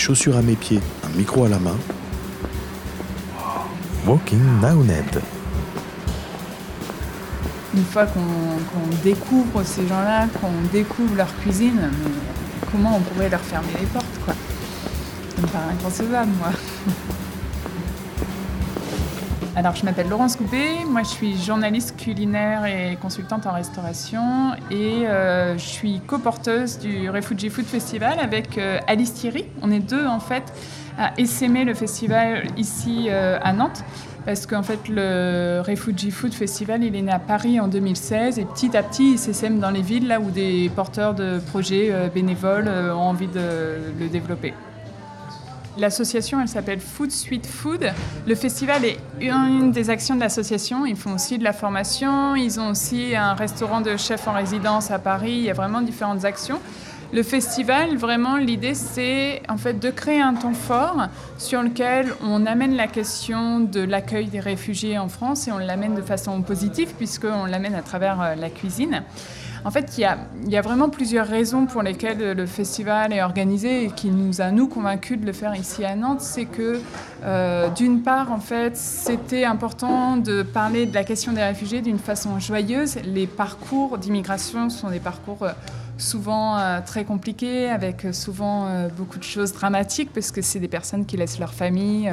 chaussures à mes pieds, un micro à la main. Walking Ned. Une fois qu'on découvre ces gens-là, qu'on découvre leur cuisine, comment on pourrait leur fermer les portes, quoi? Ça me paraît inconcevable, moi. Alors, je m'appelle Laurence Coupé, moi je suis journaliste culinaire et consultante en restauration et euh, je suis coporteuse du Refugee Food Festival avec euh, Alice Thierry. On est deux en fait à essaimer le festival ici euh, à Nantes parce qu'en fait le Refugee Food Festival il est né à Paris en 2016 et petit à petit il s'essaime dans les villes là où des porteurs de projets bénévoles ont envie de le développer. L'association, elle s'appelle Food Sweet Food. Le festival est une des actions de l'association. Ils font aussi de la formation. Ils ont aussi un restaurant de chef en résidence à Paris. Il y a vraiment différentes actions. Le festival, vraiment, l'idée, c'est en fait de créer un temps fort sur lequel on amène la question de l'accueil des réfugiés en France et on l'amène de façon positive puisqu'on l'amène à travers euh, la cuisine. En fait, il y, a, vraiment plusieurs raisons pour lesquelles le festival est organisé et qui nous a, nous, convaincus de le faire ici à Nantes. C'est que, euh, d'une part, en fait, c'était important de parler de la question des réfugiés d'une façon joyeuse. Les parcours d'immigration sont des parcours euh, souvent euh, très compliqué, avec euh, souvent euh, beaucoup de choses dramatiques, parce que c'est des personnes qui laissent leur famille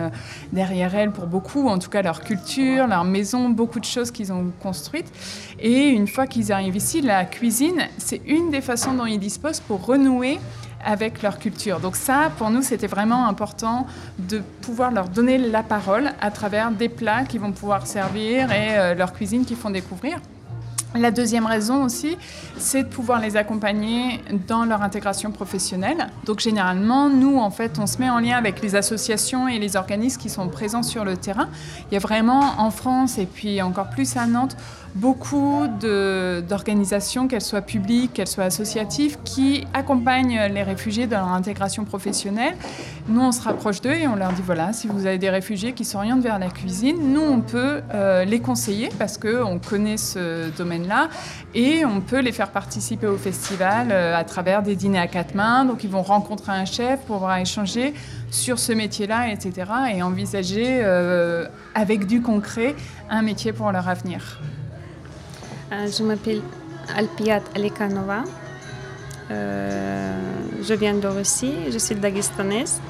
derrière elles pour beaucoup, en tout cas leur culture, leur maison, beaucoup de choses qu'ils ont construites. Et une fois qu'ils arrivent ici, la cuisine, c'est une des façons dont ils disposent pour renouer avec leur culture. Donc ça, pour nous, c'était vraiment important de pouvoir leur donner la parole à travers des plats qu'ils vont pouvoir servir et leur cuisine qu'ils font découvrir. La deuxième raison aussi, c'est de pouvoir les accompagner dans leur intégration professionnelle. Donc généralement, nous, en fait, on se met en lien avec les associations et les organismes qui sont présents sur le terrain. Il y a vraiment en France et puis encore plus à Nantes beaucoup d'organisations, qu'elles soient publiques, qu'elles soient associatives, qui accompagnent les réfugiés dans leur intégration professionnelle. Nous, on se rapproche d'eux et on leur dit, voilà, si vous avez des réfugiés qui s'orientent vers la cuisine, nous, on peut euh, les conseiller parce qu'on connaît ce et on peut les faire participer au festival euh, à travers des dîners à quatre mains. Donc, ils vont rencontrer un chef pour échanger sur ce métier-là, etc. et envisager euh, avec du concret un métier pour leur avenir. Euh, je m'appelle Alpiat Alekanova. Je viens de Russie, je suis dagestanaise.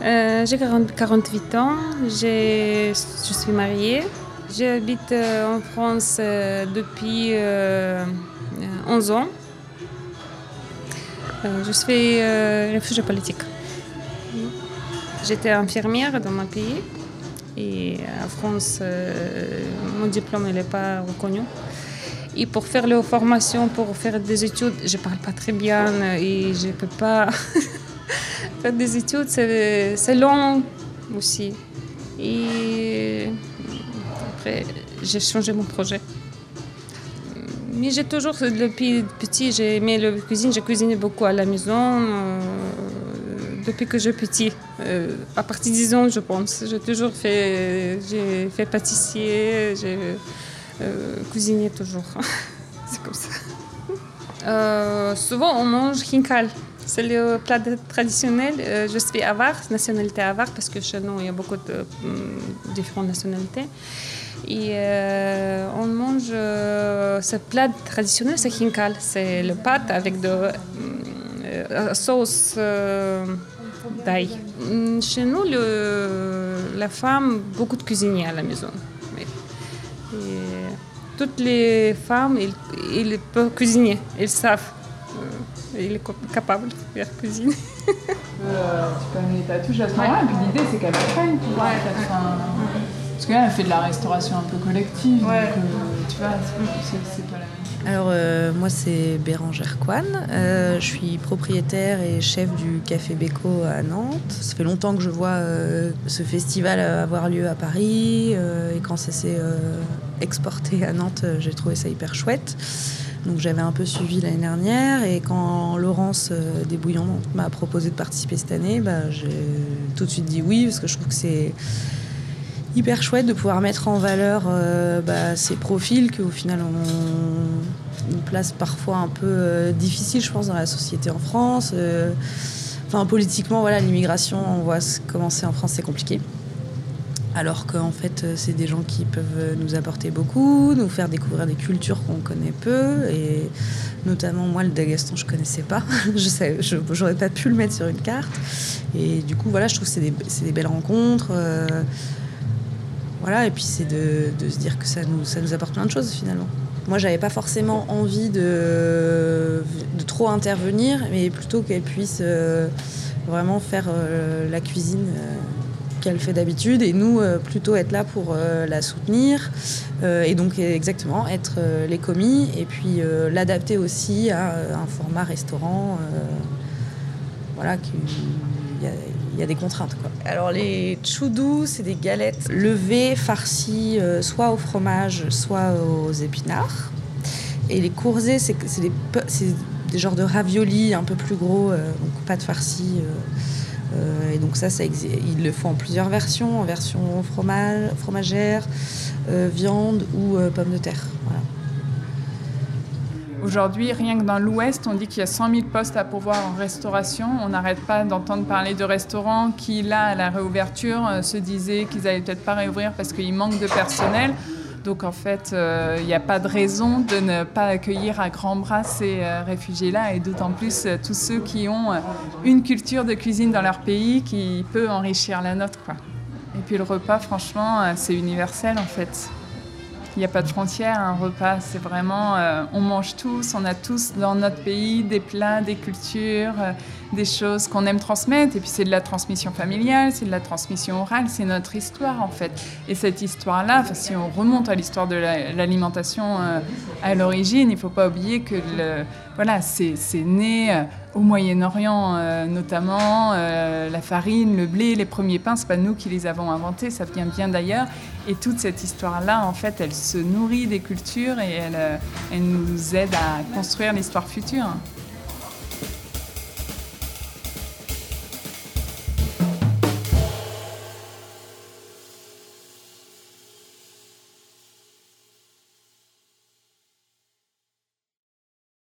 J'ai 48 ans, je suis mariée. J'habite en France depuis 11 ans. je suis réfugiée politique. J'étais infirmière dans mon pays. Et en France, euh, mon diplôme n'est pas reconnu. Et pour faire les formations, pour faire des études, je ne parle pas très bien et je ne peux pas faire des études. C'est long aussi. Et après, j'ai changé mon projet. Mais j'ai toujours, depuis petit, j'ai aimé la cuisine. J'ai cuisiné beaucoup à la maison. Euh, depuis que je suis petit. Euh, à partir de 10 ans, je pense. J'ai toujours fait, j'ai fait pâtissier, j'ai euh, cuisiné toujours. C'est comme ça. Souvent, on mange hinkal. C'est le plat traditionnel. je suis avare, nationalité avare, parce que chez nous, il y a beaucoup de différentes nationalités. Et on mange ce plat traditionnel, c'est hinkal. C'est le pâte avec de sauce d'ail. Mm, chez nous, la femme, beaucoup de cuisiniers à la maison. toutes les femmes, ils, peuvent cuisiner, ils savent. Euh, ils sont capables de faire cuisiner. euh, tu peux amener ta touche à ce moment-là, puis l'idée c'est qu'elle apprenne, tu vois. Parce qu'elle elle fait de la restauration un peu collective, donc euh, tu vois, c'est pas la même alors euh, moi c'est Bérangère Coine, euh, je suis propriétaire et chef du Café Beko à Nantes. Ça fait longtemps que je vois euh, ce festival avoir lieu à Paris et quand ça s'est exporté à Nantes j'ai trouvé ça hyper chouette. Donc j'avais un peu suivi l'année dernière et quand Laurence Desbouillons m'a proposé de participer cette année, bah, j'ai tout de suite dit oui parce que je trouve que c'est hyper chouette de pouvoir mettre en valeur euh, bah, ces profils qui au final une place parfois un peu euh, difficile je pense dans la société en France. Euh, Enfin, politiquement, voilà, l'immigration, on voit comment c'est en France, c'est compliqué. Alors qu'en fait, c'est des gens qui peuvent nous apporter beaucoup, nous faire découvrir des cultures qu'on connaît peu. Et notamment, moi, le Dagestan, je connaissais pas. je n'aurais pas pu le mettre sur une carte. Et du coup, voilà, je trouve que c'est des, des, belles rencontres. Euh, voilà, et puis c'est de, se dire que ça nous, ça apporte plein de choses finalement. Moi, j'avais pas forcément envie de, trop intervenir, mais plutôt qu'elle puisse euh, vraiment faire euh, la cuisine qu'elle fait d'habitude et nous euh, plutôt être là pour euh, la soutenir euh, et donc exactement être les commis et puis l'adapter aussi à un format restaurant voilà a des contraintes quoi. Alors les choudous c'est des galettes levées farcies soit au fromage soit aux épinards et les courzés c'est des, des genres de raviolis un peu plus gros donc pas de farcis euh, et donc ça, ça ils le font en plusieurs versions, en version fromage, fromagère, euh, viande ou euh, pommes de terre. Aujourd'hui, rien que dans l'Ouest, on dit qu'il y a 100 000 postes à pourvoir en restauration. On n'arrête pas d'entendre parler de restaurants qui, là, à la réouverture, se disaient qu'ils n'allaient peut-être pas réouvrir parce qu'il manque de personnel. Donc en fait, il euh, n'y a pas de raison de ne pas accueillir à grands bras ces euh, réfugiés-là, et d'autant plus euh, tous ceux qui ont une culture de cuisine dans leur pays qui peut enrichir la nôtre. Et puis le repas, franchement, c'est universel en fait. Il n'y a pas de frontières, un repas, c'est vraiment, on mange tous, on a tous dans notre pays des plats, des cultures, des choses qu'on aime transmettre. Et puis c'est de la transmission familiale, c'est de la transmission orale, c'est notre histoire en fait. Et cette histoire-là, si on remonte à l'histoire de l'alimentation euh, à l'origine, il ne faut pas oublier que voilà, c'est né euh, au Moyen-Orient euh, notamment. la farine, le blé, les premiers pains, c'est pas nous qui les avons inventés, ça vient bien d'ailleurs. Et toute cette histoire-là, en fait, elle se nourrit des cultures et elle, elle nous aide à construire l'histoire future.